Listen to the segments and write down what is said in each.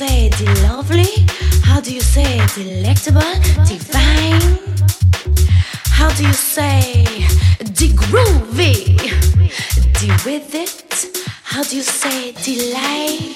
say the lovely? How do you say delectable, divine? How do you say de groovy, the with it? How do you say delight?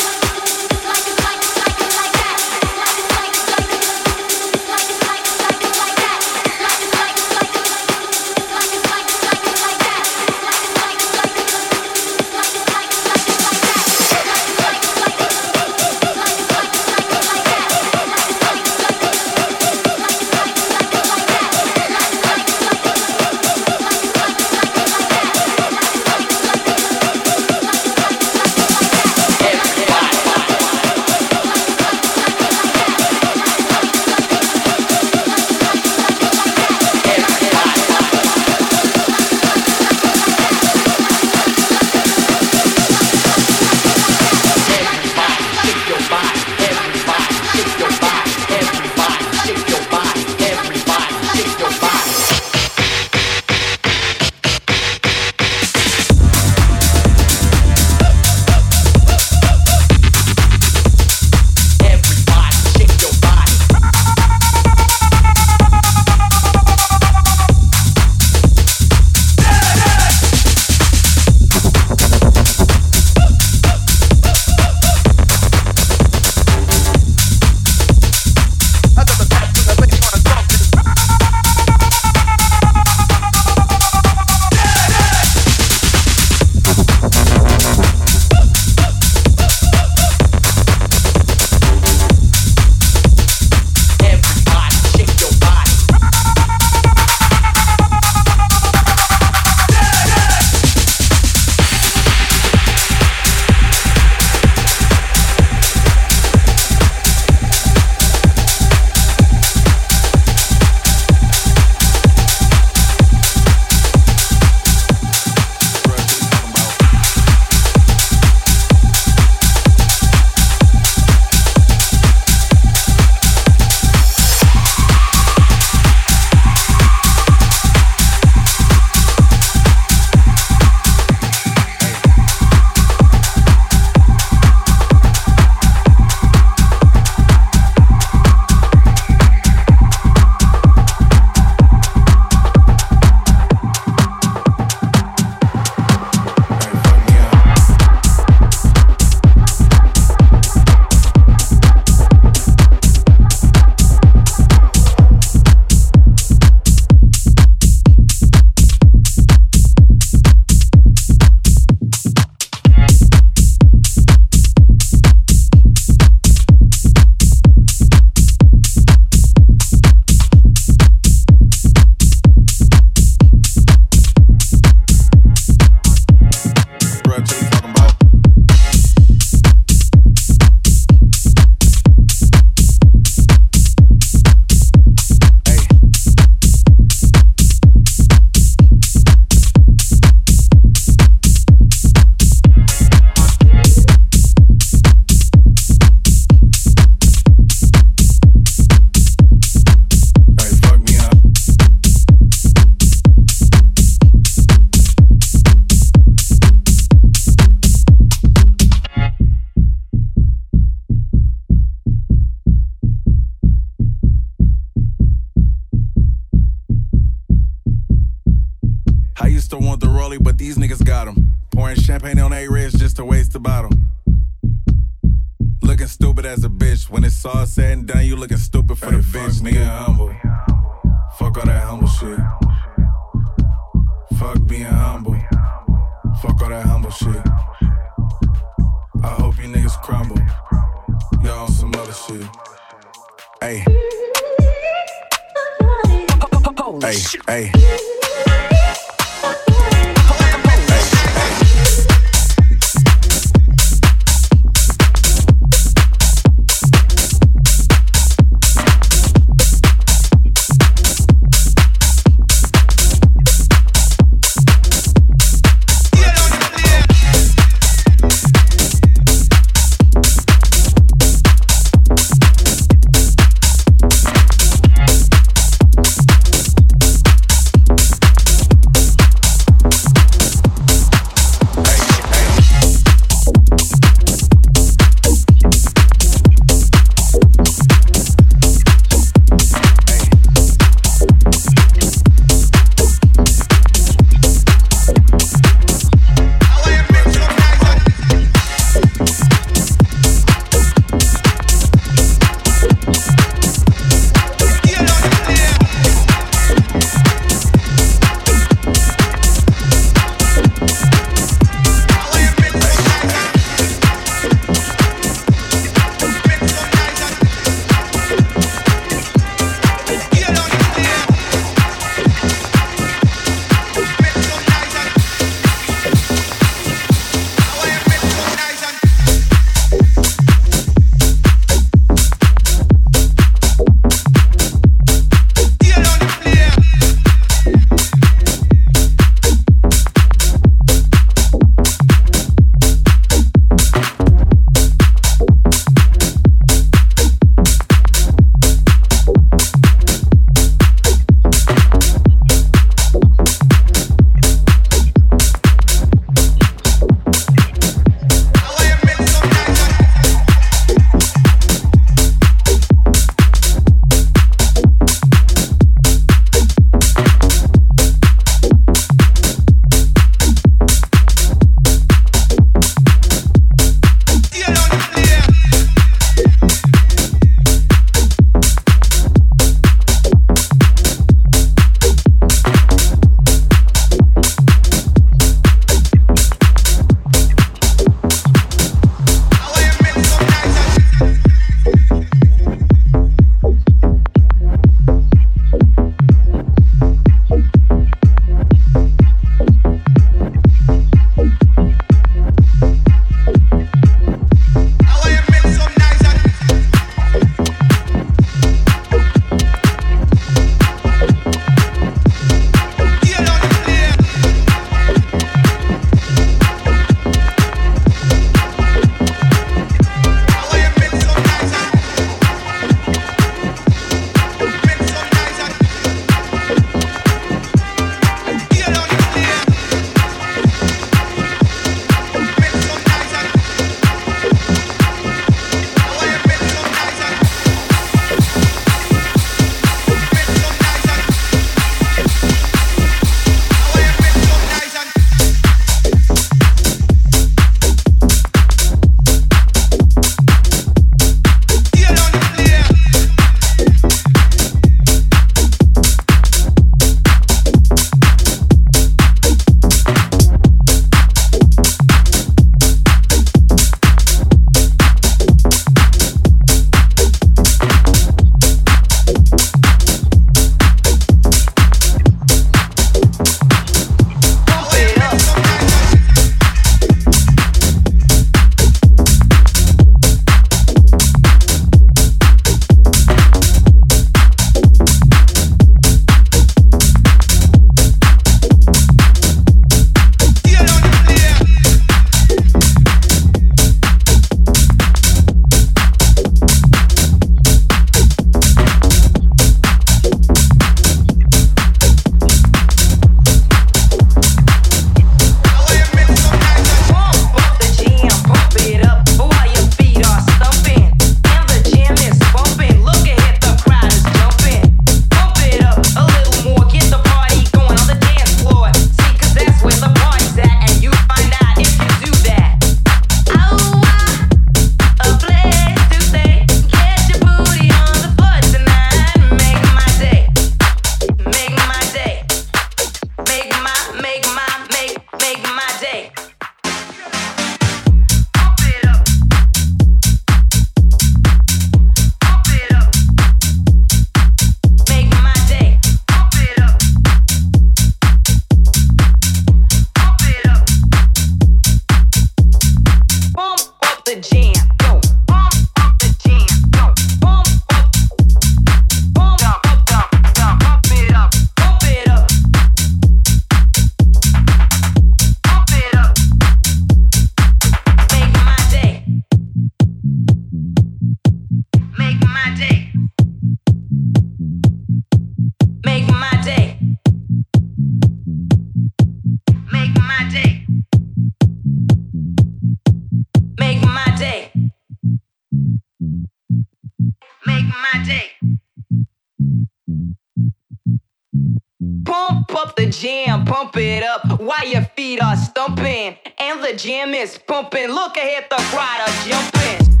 Pump it up while your feet are stumping. And the jam is pumping. Look ahead, the crowd are jumping.